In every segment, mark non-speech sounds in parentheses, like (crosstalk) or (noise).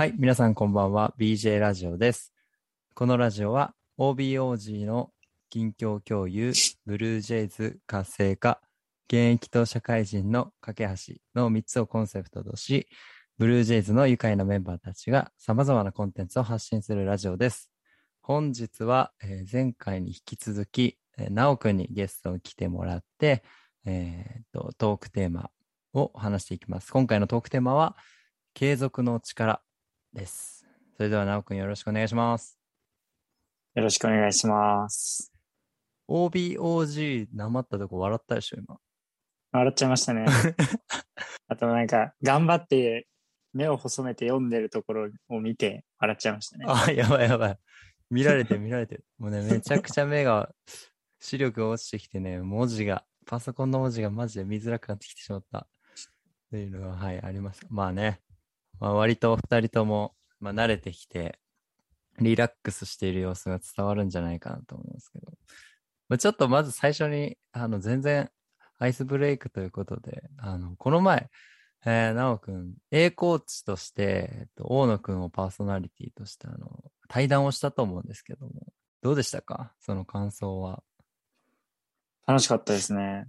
はい、皆さんこんばんは。BJ ラジオです。このラジオは OBOG の近況共有、ブルージェイズ活性化、現役と社会人の架け橋の3つをコンセプトとし、ブルージェイズの愉快なメンバーたちが様々なコンテンツを発信するラジオです。本日は、えー前回に引き続き、えー、なおくんにゲストに来てもらって、えーと、トークテーマを話していきます。今回のトークテーマは、継続の力です。それでは、なおくんよろしくお願いします。よろしくお願いします。OBOG、なまったとこ笑ったでしょ、今。笑っちゃいましたね。(laughs) あとなんか、頑張って目を細めて読んでるところを見て笑っちゃいましたね。あ、やばいやばい。見られてる見られてる。もうね、めちゃくちゃ目が、視力が落ちてきてね、文字が、パソコンの文字がマジで見づらくなってきてしまった。というのが、はい、あります。まあね、まあ、割と二人とも、まあ、慣れてきて、リラックスしている様子が伝わるんじゃないかなと思いますけど。まあ、ちょっとまず最初に、あの、全然アイスブレイクということで、あの、この前、えー、なおくん、A コーチとして、えっと、大野くんをパーソナリティとして、あの、対談をしたと思うんですけども、どうでしたか？その感想は。楽しかったですね。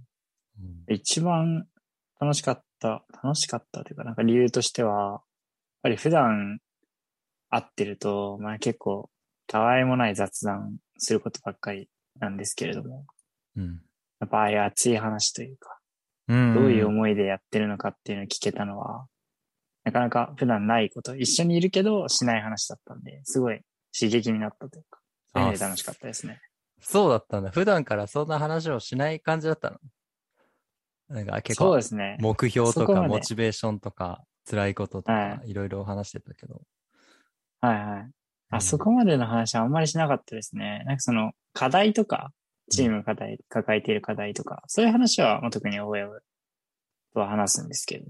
うん一番楽しかった、楽しかったというか、なんか理由としては、ぱり普段会ってると、まあ結構、たわいもない雑談することばっかりなんですけれども、うん。やっぱああいう熱い話というか、うん。どういう思いでやってるのかっていうのを聞けたのは、なかなか普段ないこと、一緒にいるけどしない話だったんで、すごい刺激になったというか、そうい楽しかったですね。そうだったんだ。普段からそんな話をしない感じだったの？なんか結構そうで、すね。目標とかモチベーションとか、辛いこととはか、いろいろ話してたけど。はいはい。うんあそこまでの話はあんまりしなかったですね。なんかその課題とか、チーム課題、抱えている課題とか、そういう話は、まあ、特に親とは話すんですけど、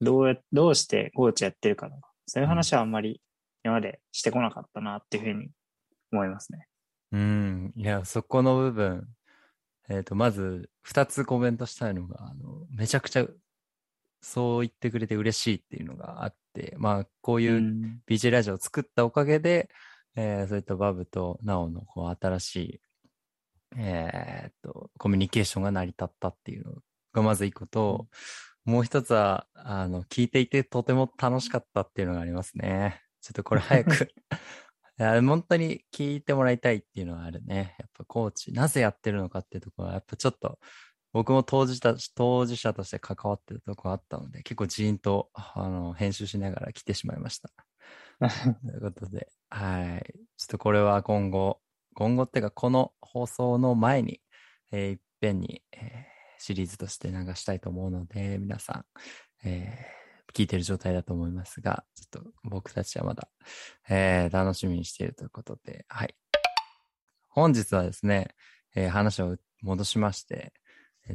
どうや、どうしてコーチやってるかとか、そういう話はあんまり今までしてこなかったなっていうふうに思いますね。うん。いや、そこの部分、えっ、と、まず、二つコメントしたいのが、あの、めちゃくちゃ、そう言ってくれて嬉しいっていうのがあって、まあ、こういうう BJ ラジオを作ったおかげで、えーそういったバブとナオのこう新しい、えーっと、コミュニケーションが成り立ったっていうのがまず一個と、もう一つは、あの、聞いていてとても楽しかったっていうのがありますね。ちょっとこれ早く (laughs) いや、本当に聞いてもらいたいっていうのはあるね。やっぱコーチ、なぜやってるのかっていうところは、やっぱちょっと、僕も当事者当事者として関わってるところあったので、結構ジーンと、あの、編集しながら来てしまいました。(laughs) ということで、はい。ちょっとこれは今後、今後っていうか、この放送の前に、えーいっぺんに、えーシリーズとして流したいと思うので、皆さん、えー聞いてる状態だと思いますが、ちょっと僕たちはまだ、えー楽しみにしているということで、はい。本日はですね、えー話を戻しまして、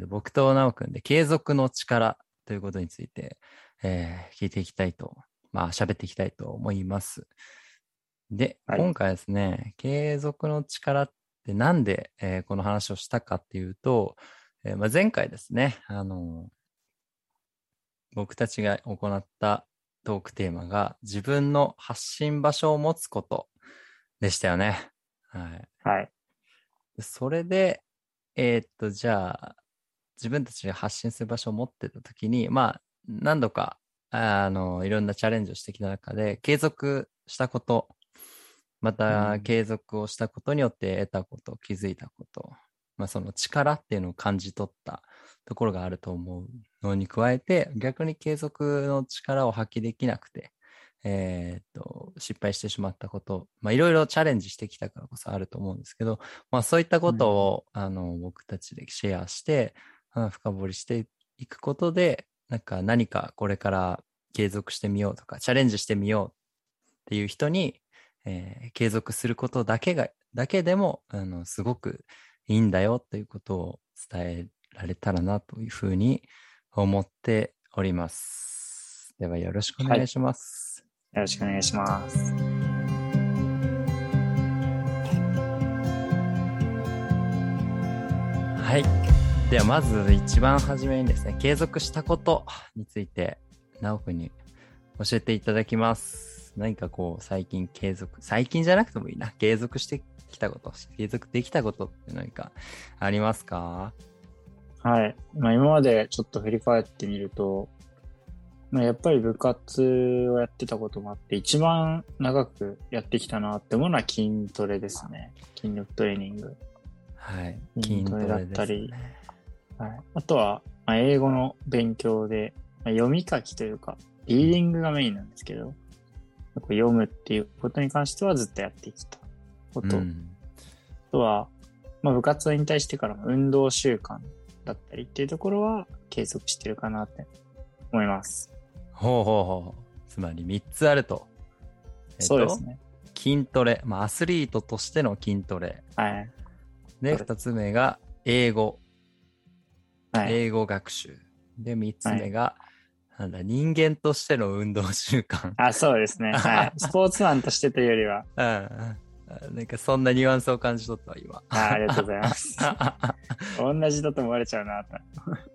僕と直くんで継続の力ということについて、えー聞いていきたいとまあ、喋っていきたいと思います。で、はい今回はですね、継続の力ってなんで、えーこの話をしたかっていうと、えーまあ、前回ですね、あの僕たちが行ったトークテーマが自分の発信場所を持つことでしたよね。はい。はい。でそれで、えーっと、じゃあ、自分たちが発信する場所を持ってたときに、まあ、何度か、あの、いろんなチャレンジをしてきた中で、継続したこと、まうた、ん。継続をしたことによって得たこと、気づいたこと、まあ、その力っていうのを感じ取ったところがあると思うのに加えて、逆に継続の力を発揮できなくて、えーっと、失敗してしまったこと、まあ、いろいろチャレンジしてきたからこそあると思うんですけど、まあ、そういったことを、あの、僕たちでシェアして、あ深掘りしていくことで、なんか何かこれから継続してみようとか、チャレンジしてみようっていう人に、えー継続することだけが、だけでも、あの、すごくいいんだよということを伝えられたらなというふうに思っております。ではよろしくお願いします。よろしくお願いします。はい。ではまず一番初めにですね、継続したことについて、直くんに教えていただきます。何かこう、最近継続、最近じゃなくてもいいな。継続してきたこと、継続できたことって何かありますか？はい。まあ今までちょっと振り返ってみると、まあ、やっぱり部活をやってたこともあって、一番長くやってきたなって思うのは筋トレですね。筋力トレーニング。はい。筋トレだったりねはい。あとは、まあ、英語の勉強で、まあ、読み書きというか、リーディングがメインなんですけど、読むっていうことに関してはずっとやってきたこと。うんあとは、まあ、部活を引退してからも運動習慣だったりっていうところは継続してるかなって思います。ほうほうほう。つまり3つあると。えっとそうですね。筋トレ。まあ、アスリートとしての筋トレ。はい。で、はい2つ目が英語。はい。英語学習。で、3つ目が、なんだ、人間としての運動習慣。あ、そうですね。はい。(laughs) スポーツマンとしてというよりは、うんうんなんかそんなニュアンスを感じ取ったわ、今。あありがとうございます。(laughs) 同じだと思われちゃうなと。い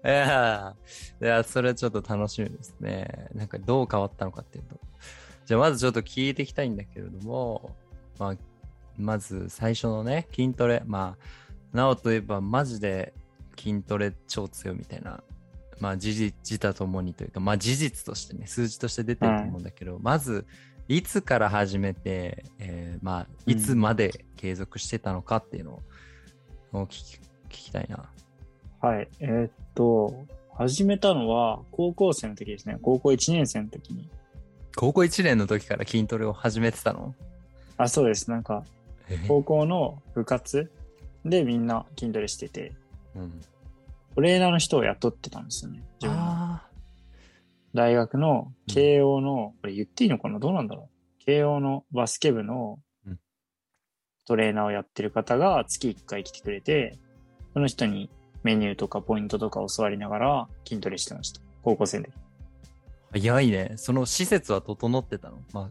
やーいや、それちょっと楽しみですね。なんかどう変わったのかっていうと。じゃあまずちょっと聞いていきたいんだけれども、まあ、まず最初のね、筋トレ。まあ、なおといえばマジで筋トレ超強いみたいな、まあ事実、自他ともにというか、まあ事実としてね、数字として出てると思うんだけど、まず、いつから始めて、えーまあ、いつまで継続してたのかっていうのを聞き聞きたいな。はい。えーっと、始めたのは高校生の時ですね。高校1年生の時に。高校1年の時から筋トレを始めてたの？あ、そうです。なんか、え高校の部活でみんな筋トレしてて、うん、トレーナーの人を雇ってたんですよね。自分のあ大学の慶応の、これ言っていいのかなどうなんだろう慶応のバスケ部のうんトレーナーをやってる方が月1回来てくれて、その人にメニューとかポイントとか教わりながら筋トレしてました。高校生で。ー早いね。その施設は整ってたの？ま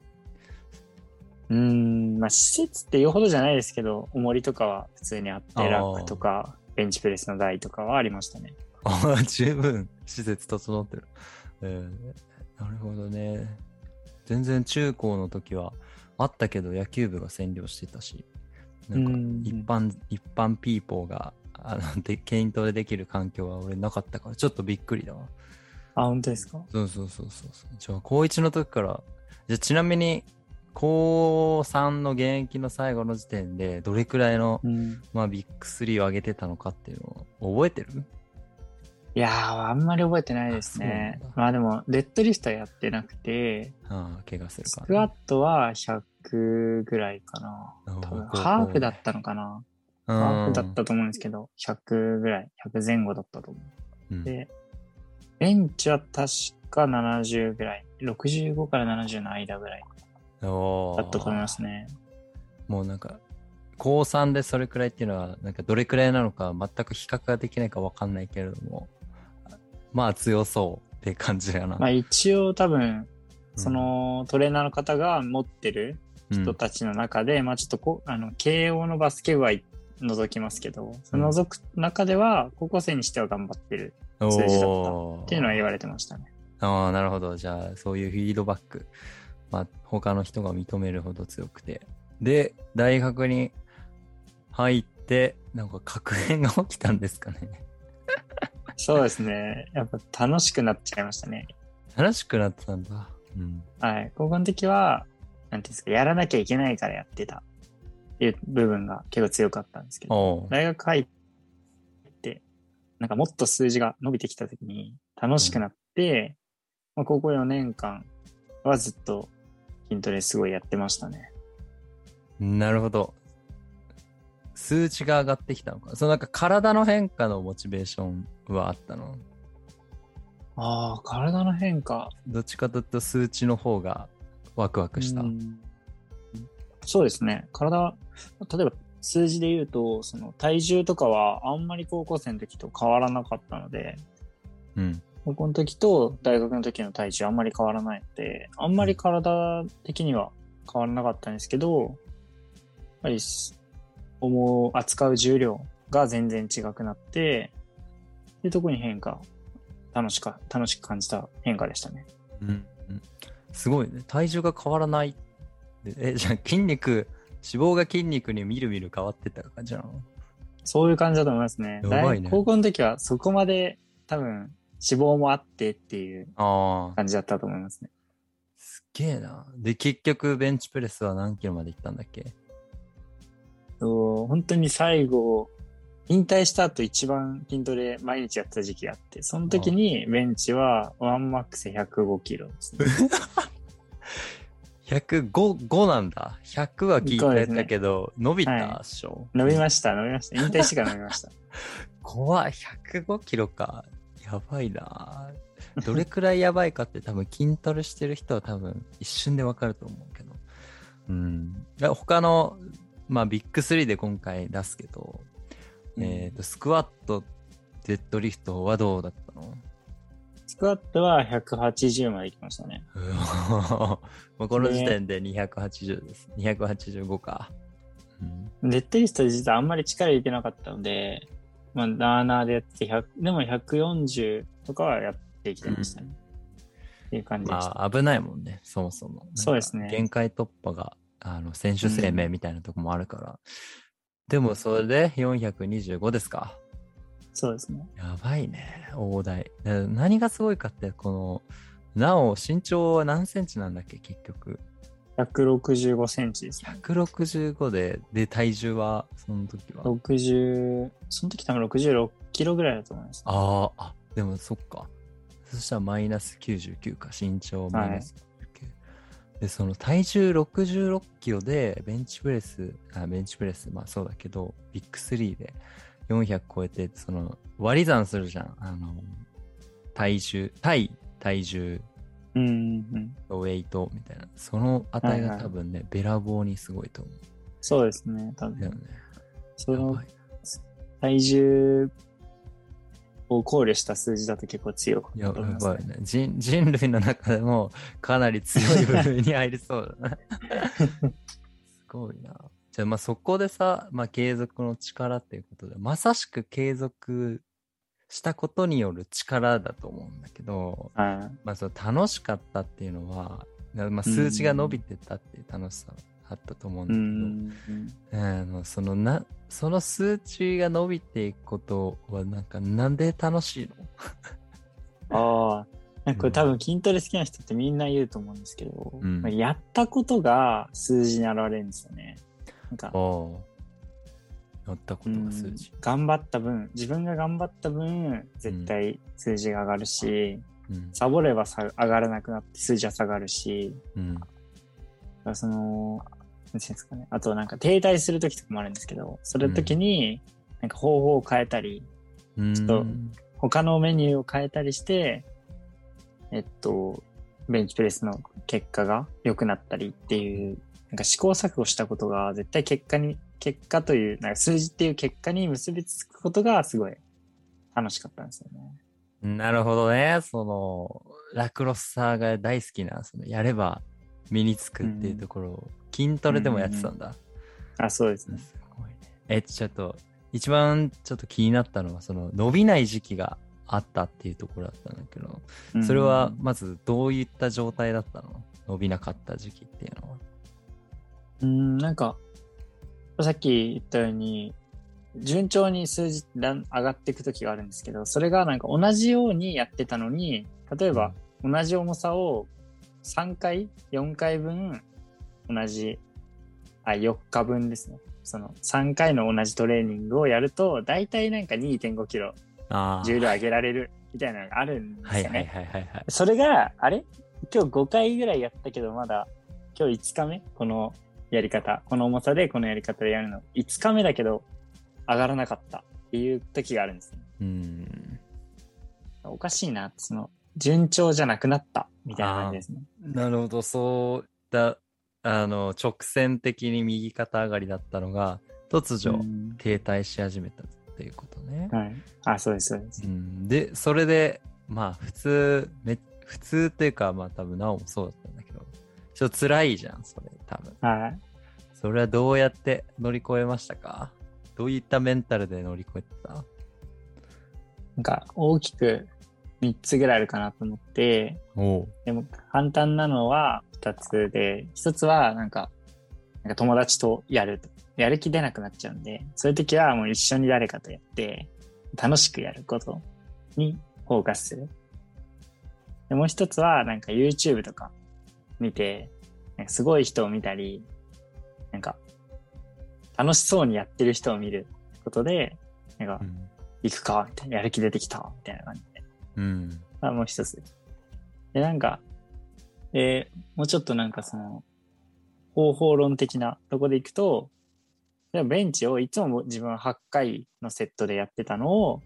うーん、まあ施設って言うほどじゃないですけど、重りとかは普通にあって、ラックとか、ベンチプレスの台とかはありましたね。(laughs) あ、ああ十分施設整ってる。えーなるほどね。全然中高の時はあったけど野球部が占領してたし、なんかうん一般、一般ピーポーが、あの、で、筋トレできる環境は俺なかったから、ちょっとびっくりだわ。あ、本当ですか？そうそうそうそうそう。じゃあ、高1の時から、じゃあちなみに、高3の現役の最後の時点で、どれくらいの、うん。まあ、ビッグ3を上げてたのかっていうのを覚えてる？いやー、あんまり覚えてないですね。まあでも、デッドリフトはやってなくて、ああ、怪我するスから、クワットは100ぐらいかな。多分ハーフだったのかな。うん。ハーフだったと思うんですけど、100ぐらい、100前後だったと思う。ん。う。で、ベンチは確か70ぐらい、65から70の間ぐらいだったと思いますね。もうなんか、高3でそれくらいっていうのは、なんかどれくらいなのか全く比較ができないかわかんないけれども、まあ強そうって感じだな。まあ一応多分、うんそのトレーナーの方が持ってる人たちの中で、まあちょっとこう、あの、慶応のバスケ部は除きますけど、その除く中では、高校生にしては頑張ってるうん数字だったっていうのは言われてましたね。ああ、なるほど。じゃあ、そういうフィードバック。まあ、他の人が認めるほど強くて。で、大学に入って、なんか確変が起きたんですかね。そうですね。やっぱ楽しくなっちゃいましたね。楽しくなってたんだ。うん。はい。高校の時は、なんていうんですか、やらなきゃいけないからやってたっていう部分が結構強かったんですけど、大学入って、なんかもっと数字が伸びてきた時に楽しくなって、まあ、高校4年間はずっと筋トレすごいやってましたね。なるほど。数値が上がってきたのか。そのなんか体の変化のモチベーションはあったの？ああ、体の変化。どっちかというと数値の方がワクワクした。うんそうですね。体、例えば数字で言うと、その体重とかはあんまり高校生の時と変わらなかったので、うん。高校の時と大学の時の体重あんまり変わらないので、あんまり体的には変わらなかったんですけど、やっぱりす、思う、扱う重量が全然違くなって、で、特に変化、楽しか、楽しく感じた変化でしたね。うんうんすごいね。体重が変わらない。でえ、じゃあ筋肉、脂肪が筋肉にみるみる変わってった感じなの？そういう感じだと思いますね。ね大高校の時はそこまで多分脂肪もあってっていうああ、感じだったと思いますね。すっげえな。で、結局ベンチプレスは何キロまで行ったんだっけ？そう本当に最後、引退した後一番筋トレ毎日やってた時期があって、その時にベンチはワンマックス105キロですね。(laughs) 105、5なんだ。100は聞いてたけど、伸びたはいっしょ。伸びました、伸びました。引退してから伸びました。(laughs) 怖い。105キロか。やばいな。どれくらいやばいかって多分筋トレしてる人は多分一瞬でわかると思うけど。うん。他の、まあビッグ3で今回出すけど、えっ、と、スクワット、デッドリフトはどうだったの？スクワットは180まで行きましたね。(laughs) もうこの時点で280です。285か。うんデッドリフト実はあんまり力入れてなかったので、まあ、ダーナーでやって100、でも140とかはやってきてましたね。っていう感じでした。まあ危ないもんね、そもそも。そうですね限界突破が、あの、選手生命みたいなとこもあるから。でもそれで425ですか。そうですね。やばいね、大台。だ何がすごいかって、この、なお身長は何センチなんだっけ、結局。165センチですね。165で、で、体重は、その時は？60、その時多分66キロぐらいだと思います。ああ、あ、でもそっか。そしたらマイナス99か、身長マイナス99。で、その体重66キロで、ベンチプレス、あ、ベンチプレス、まあそうだけど、ビッグ3で400超えて、その、割り算するじゃん。あの、体重、対体重うんうん。とウェイトみたいな。その値がはいはい多分ね、べらぼうにすごいと思そうですね。多う。だよ分、ね。その体重を考慮した数字だと結構強くややばいね人。人類の中でもかなり強い部類に入りそうだな。すごいな。じゃあまあそこでさ、まあ継続の力っていうことで、まさしく継続したことによる力だと思うんだけど、はまあその楽しかったっていうのは、まあ数字が伸びてたっていう楽しさあったと思うんだけど、ん。あのそのなその数値が伸びていくことはなんかなんで楽しいの？ああ。なんかこれ多分筋トレ好きな人ってみんな言うと思うんですけど、うんまあやったことが数字に現れるんですよね。なんか、おやったことうんが数字。頑張った分、自分が頑張った分、絶対数字が上がるし、うん。サボればさ上がらなくなって数字は下がるし、うん。だからその、なんていうんですかね。あとなんか停滞する時とかもあるんですけど、それの時に、なんか方法を変えたり、うん。ちょっと他のメニューを変えたりして、えっと、ベンチプレスの結果が良くなったりっていう、なんか試行錯誤したことが絶対結果に、結果という、なんか数字っていう結果に結びつくことがすごい楽しかったんですよね。なるほどね。その、ラクロスサーが大好きな、その、やれば身につくっていうところを、筋トレでもやってたんだ。あ、そうですね。すごいね。え、ちょっと、一番ちょっと気になったのは、その、伸びない時期があったっていうところだったんだけど、うんそれはまずどういった状態だったの？伸びなかった時期っていうのは。うん、なんか、さっき言ったように、順調に数字上がっていく時があるんですけど、それがなんか同じようにやってたのに、例えば同じ重さを3回、4回分、同じ、あ、4日分ですね。その3回の同じトレーニングをやると、だいたいなんか2.5キロ。重量上げられるみたいなのがあるんですよね。はいはいはいはいはい。それが、あれ？今日5回ぐらいやったけど、まだ今日5日目？このやり方。この重さでこのやり方でやるの。5日目だけど、上がらなかったっていう時があるんですよ。うん。おかしいなその、順調じゃなくなったみたいな感じですね。なるほど、そうだ、あの、直線的に右肩上がりだったのが、突如うん停滞し始めたっていうことね。はい。あ、そうです、そうですう。ん、で、それで、まあ、普通、め普通っていうか、まあ多分、なおもそうだったんだけど、ちょっと辛いじゃん、それ、多分。はい。それはどうやって乗り越えましたか？どういったメンタルで乗り越えてた？なんか、大きく3つぐらいあるかなと思って。でも簡単なのは2つで、1つはなんか、なんか友達とやると。やる気出なくなっちゃうんで、そういう時はもう一緒に誰かとやって、楽しくやることにフォーカスする。でもう一つはなんか YouTube とか見て、すごい人を見たり、なんか楽しそうにやってる人を見ることで、なんかうん。行くかみたいな、やる気出てきたみたいな感じで。うん。あ、もう一つでなんか、で、もうちょっとなんかその、方法論的なとこでいくと、ベンチをいつも自分は8回のセットでやってたのを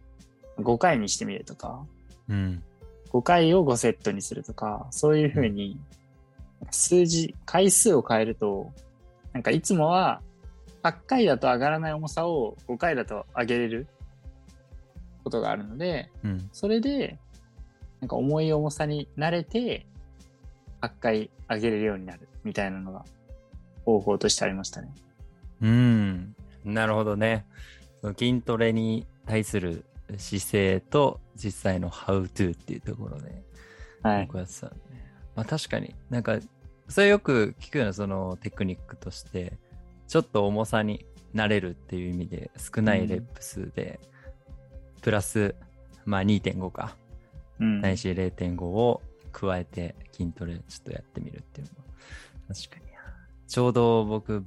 5回にしてみるとか、うん。5回を5セットにするとか、そういうふうに、数字、回数を変えると、なんかいつもは8回だと上がらない重さを5回だと上げれることがあるので、うん。それで、なんか重い重さに慣れて、8回上げれるようになるみたいなのが方法としてありましたね。うん。なるほどね。筋トレに対する姿勢と実際の How to っていうところではい。僕やってたんで、まあ確かに。なんかそれよく聞くようなそのテクニックとしてちょっと重さになれるっていう意味で少ないレップ数で、プラスまあ2.5か。うん。ないし0.5を加えて筋トレちょっとやってみるっていうのも。確かに。ちょうど僕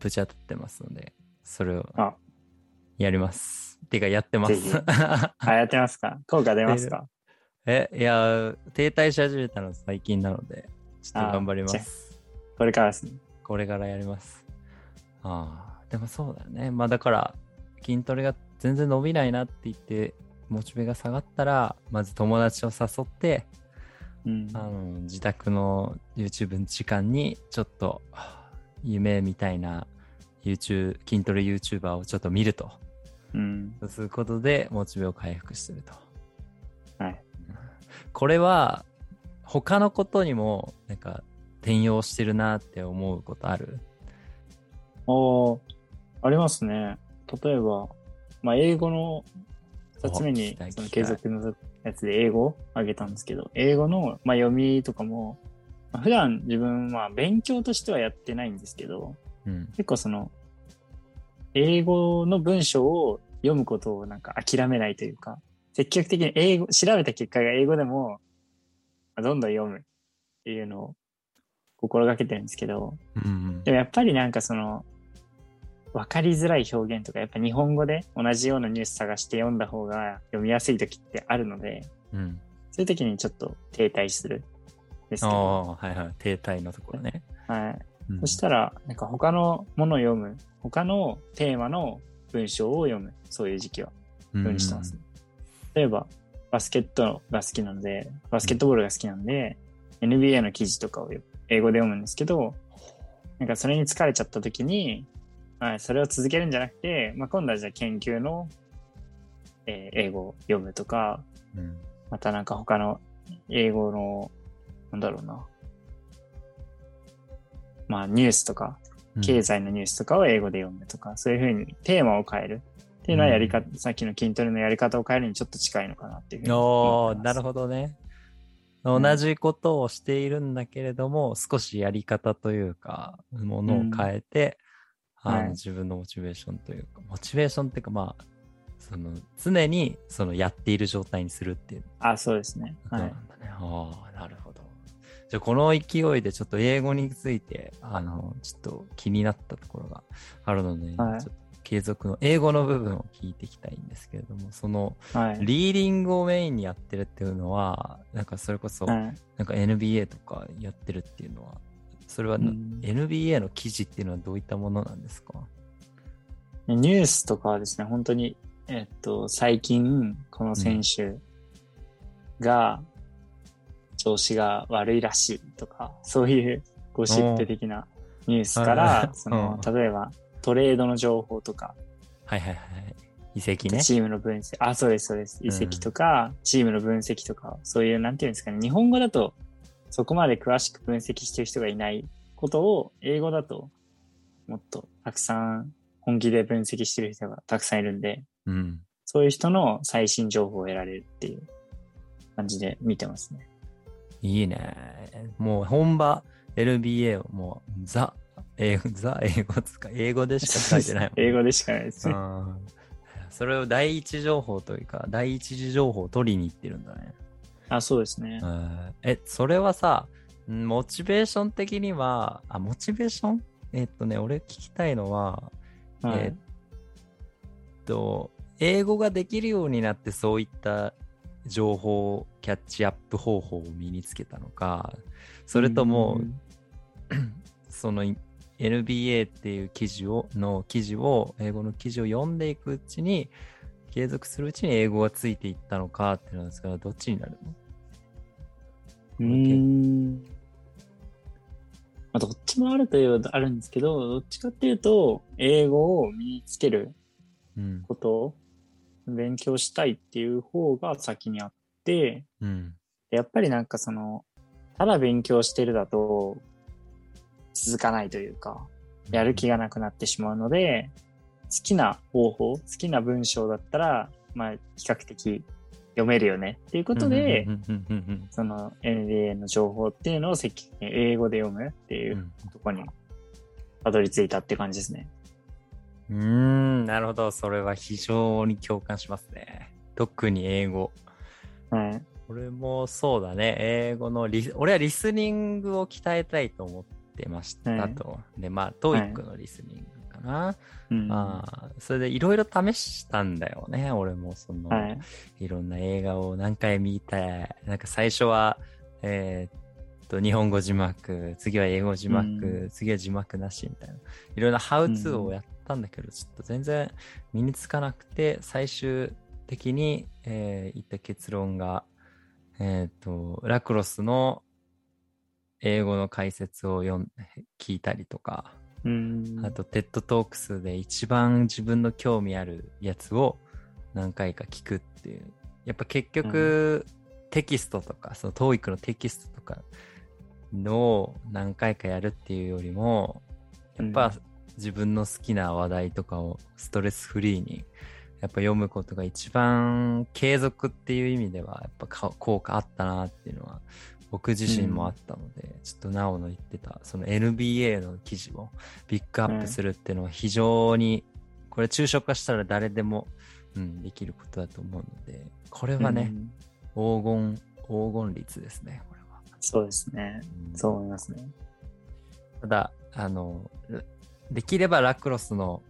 ぶち当たってますのでそれをあ。やります。てかやってます。あ、やってますか？効果出ますか？えいや停滞し始めたの最近なのでちょっと頑張りますこれからですね。これからやりますああでもそうだよねまあだから筋トレが全然伸びないなって言ってモチベが下がったらまず友達を誘ってうん。あの自宅の YouTube の時間にちょっとはあ夢みたいな YouTube 筋トレ YouTuber をちょっと見るとうん。そうすることでモチベを回復するとはい。これは他のことにもなんか転用してるなって思うことある？おーありますね。例えば、まあ、英語の二つ目にその継続のやつで英語をあげたんですけど、英語の、まあ、読みとかも、まあ普段自分は勉強としてはやってないんですけど、うん。結構その、英語の文章を読むことをなんか諦めないというか、積極的に英語、調べた結果が英語でも、まあどんどん読むっていうのを心がけてるんですけど、うんでもやっぱりなんかその、わかりづらい表現とか、やっぱ日本語で同じようなニュース探して読んだ方が読みやすい時ってあるので、うん。そういう時にちょっと停滞するんですあけど、あはいはい。停滞のところね、はい。うん。そしたら、なんか他のものを読む、他のテーマの文章を読む、そういう時期は、ようにしてます、ね例えば、バスケットが好きなので、バスケットボールが好きなので、NBA の記事とかを英語で読むんですけど、なんかそれに疲れちゃった時に、はい、それを続けるんじゃなくて、まあ、今度はじゃあ研究の、えー英語を読むとか、うん。またなんか他の英語の、なんだろうな。まあニュースとか、うん。経済のニュースとかを英語で読むとか、そういうふうにテーマを変えるっていうのはやり方、さっきの筋トレのやり方を変えるにちょっと近いのかなっていうふうに。おーなるほどね。ん同じことをしているんだけれども、少しやり方というか、ものを変えて、あのはい自分のモチベーションというか、モチベーションっていうか、まあ、その常にそのやっている状態にするっていうあ、そうですね。はないね。ああ、なるほど。じゃあ、この勢いでちょっと英語について、あの、ちょっと気になったところがあるので、はいちょっと継続の英語の部分を聞いていきたいんですけれども、その、はい。リーディングをメインにやってるっていうのは、なんかそれこそ、はい。なんか NBA とかやってるっていうのは、それはな、うん。NBA の記事っていうのはどういったものなんですか？ニュースとかはですね、本当に、えっと、最近、この選手が、調子が悪いらしいとか、そういうゴシップ的なニュースかあら、ーその、う例えば、トレードの情報とか、はいはいはい。遺跡ね。チームの分析、あ、そうです、そうです。うん移籍とか、チームの分析とか、そういう、なんていうんですかね、日本語だと、そこまで詳しく分析してる人がいないことを、英語だと、もっとたくさん本気で分析してる人がたくさんいるんで、うん。そういう人の最新情報を得られるっていう感じで見てますね。いいね。もう本場 LBA をもうザ、英語、ザ英語つか、英語でしか書いてないもん (laughs) 英語でしかないですね。うんそれを第一情報というか、第一次情報を取りに行ってるんだね。あ、そうですねう。んえ、それはさ、んモチベーション的には、あ、モチベーション？えっとね、俺聞きたいのは、はいえっと、英語ができるようになってそういった情報キャッチアップ方法を身につけたのか、それとも、うん (clears throat) その NBA っていう記事を、の記事を、英語の記事を読んでいくうちに、継続するうちに英語がついていったのかっていうのですが、どっちになるの？うーん。まあ、どっちもあるというあるんですけど、どっちかっていうと、英語を身につけるうん。ことを勉強したいっていう方が先にあって、うん。やっぱりなんかその、ただ勉強してるだと、続かないというか、やる気がなくなってしまうので、好きな方法、好きな文章だったら、まあ、比較的読めるよねっていうことでその NBA の情報っていうのを積極的に英語で読むっていううんところにたどり着いたって感じですね。うーん、なるほど。それは非常に共感しますね。特に英語。はい。俺もそうだね。英語のリ、俺はリスニングを鍛えたいと思ってましたと。で、まあ、 TOEIC のリスニングかな。うん。まあ、それでいろいろ試したんだよね。俺もその、はい。いろんな映画を何回見て、なんか最初は、えーっと、日本語字幕、次は英語字幕、うん次は字幕なしみたいな。いろんなハウツーをやったんだけど、ちょっと全然身につかなくて、最終的に、えー至った結論が、えーっと、ラクロスの英語の解説を読ん聞いたりとか、うん。あと、 TED Talks で一番自分の興味あるやつを何回か聞くっていう。やっぱ結局、テキストとか、その TOEIC のテキストとかのを何回かやるっていうよりも、やっぱ自分の好きな話題とかをストレスフリーにやっぱ読むことが一番継続っていう意味ではやっぱか効果あったなっていうのは僕自身もあったので、ちょっとなおの言ってたその NBA の記事をピックアップするっていうのは非常にこれ抽象化したら誰でも、うん、できることだと思うのでこれはね、うん黄金黄金率ですねこれは。そうですね。うんそう思いますね。ただ、あの、ラできればラクロスの、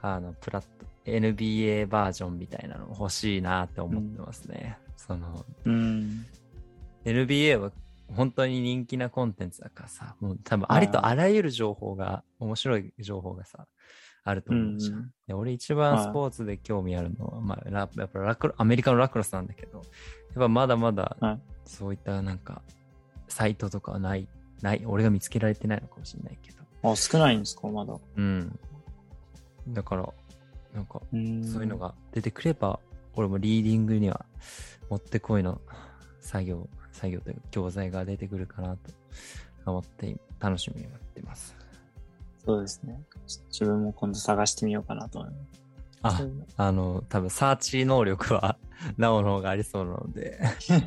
あの、プラット、NBA バージョンみたいなの欲しいなって思ってますね。その、うん。NBA は本当に人気なコンテンツだからさ、もう多分ありとあらゆる情報が、面白い情報がさ、あると思うじゃん。うんで俺一番スポーツで興味あるのは、まあ、ラやっぱラクロ、アメリカのラクロスなんだけど、やっぱまだまだはい、そういったなんか、サイトとかはない、ない、俺が見つけられてないのかもしれないけど。あ、少ないんですか、まだ。うん。だから、なんか、うん。そういうのが出てくれば、俺もリーディングにはもってこいの作業、作業というか教材が出てくるかなと思って楽しみに待ってます。そうですね。自分も今度探してみようかなと思います。ああの、多分サーチ能力は (laughs) なおの方がありそうなので、(laughs) ちょっ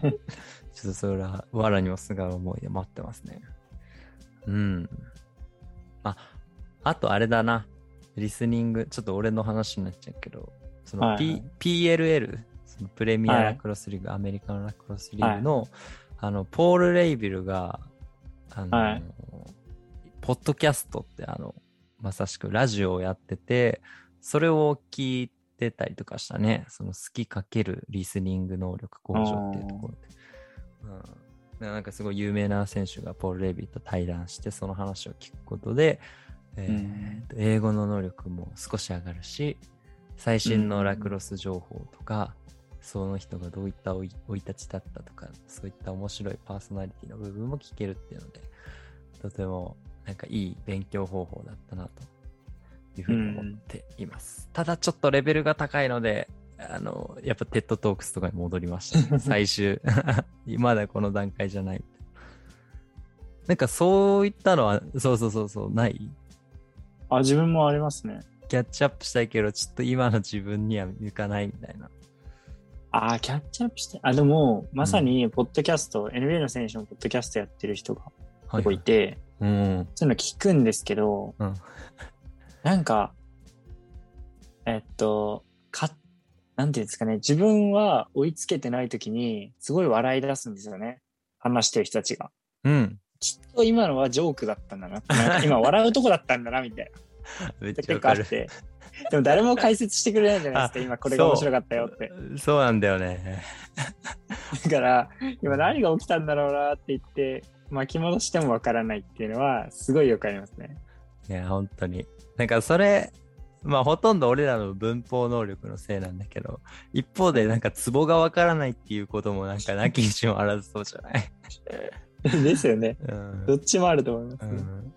とそれは、わらにもすがる思いで待ってますね。うん。あ、あとあれだな。リスニング、ちょっと俺の話になっちゃうけど、その、はい P はい PLL、プレミアはいラクロスリーグ、アメリカのラクロスリーグの、あの、ポール・レイビルが、あの、はいポッドキャストってあの、まさしくラジオをやってて、それを聞いてたりとかしたね。その好きかけるリスニング能力向上っていうところで。うんでなんかすごい有名な選手がポール・レイビーと対談してその話を聞くことで、えーと英語の能力も少し上がるし最新のラクロス情報とか、その人がどういった生い立ちだったとかそういった面白いパーソナリティの部分も聞けるっていうのでとてもなんかいい勉強方法だったなというふうに思っています。ただちょっとレベルが高いので、あの、やっぱ TED Talks とかに戻りました、ね。最終。まだこの段階じゃない。なんかそういったのは、そうそうそうそう、ない？あ、自分もありますね。キャッチアップしたいけど、ちょっと今の自分には向かないみたいな。ああ、キャッチアップして。あ、でも、まさに、ポッドキャスト、NBA の選手もポッドキャストやってる人がはい結構いて、うん。そういうの聞くんですけど、うんなんか、えっと、か、なんていうんですかね、自分は追いつけてない時に、すごい笑い出すんですよね。話してる人たちが。うん。きっと今のはジョークだったんだな。な今笑うとこだったんだな、みたい (laughs) めっな。ちゃわかる。でも誰も解説してくれないじゃないですか、今これが面白かったよって。そうそうなんだよね。(laughs) だから、今何が起きたんだろうなって言って、巻き戻してもわからないっていうのは、すごいよくありますね。いや、本当に。なんかそれ、まあほとんど俺らの文法能力のせいなんだけど、一方でなんかツボがわからないっていうこともなんかなきにしもあらずそうじゃない？(laughs) ですよね。うんどっちもあると思います、ねうん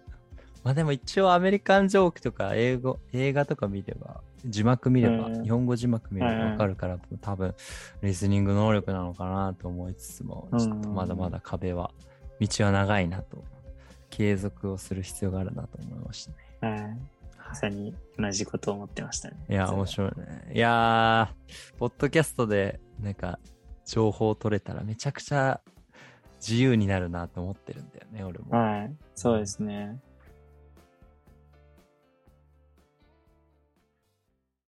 まあでも一応アメリカンジョークとか英語、映画とか見れば、字幕見れば、うん日本語字幕見ればわかるから、多分リスニング能力なのかなと思いつつも、うんちょっとまだまだ壁は、道は長いなと、継続をする必要があるなと思いましたね。はい。まさに同じことを思ってましたね。いや、面白いね。いやー、ポッドキャストで、なんか、情報取れたらめちゃくちゃ自由になるなと思ってるんだよね、俺も。はい。そうですね。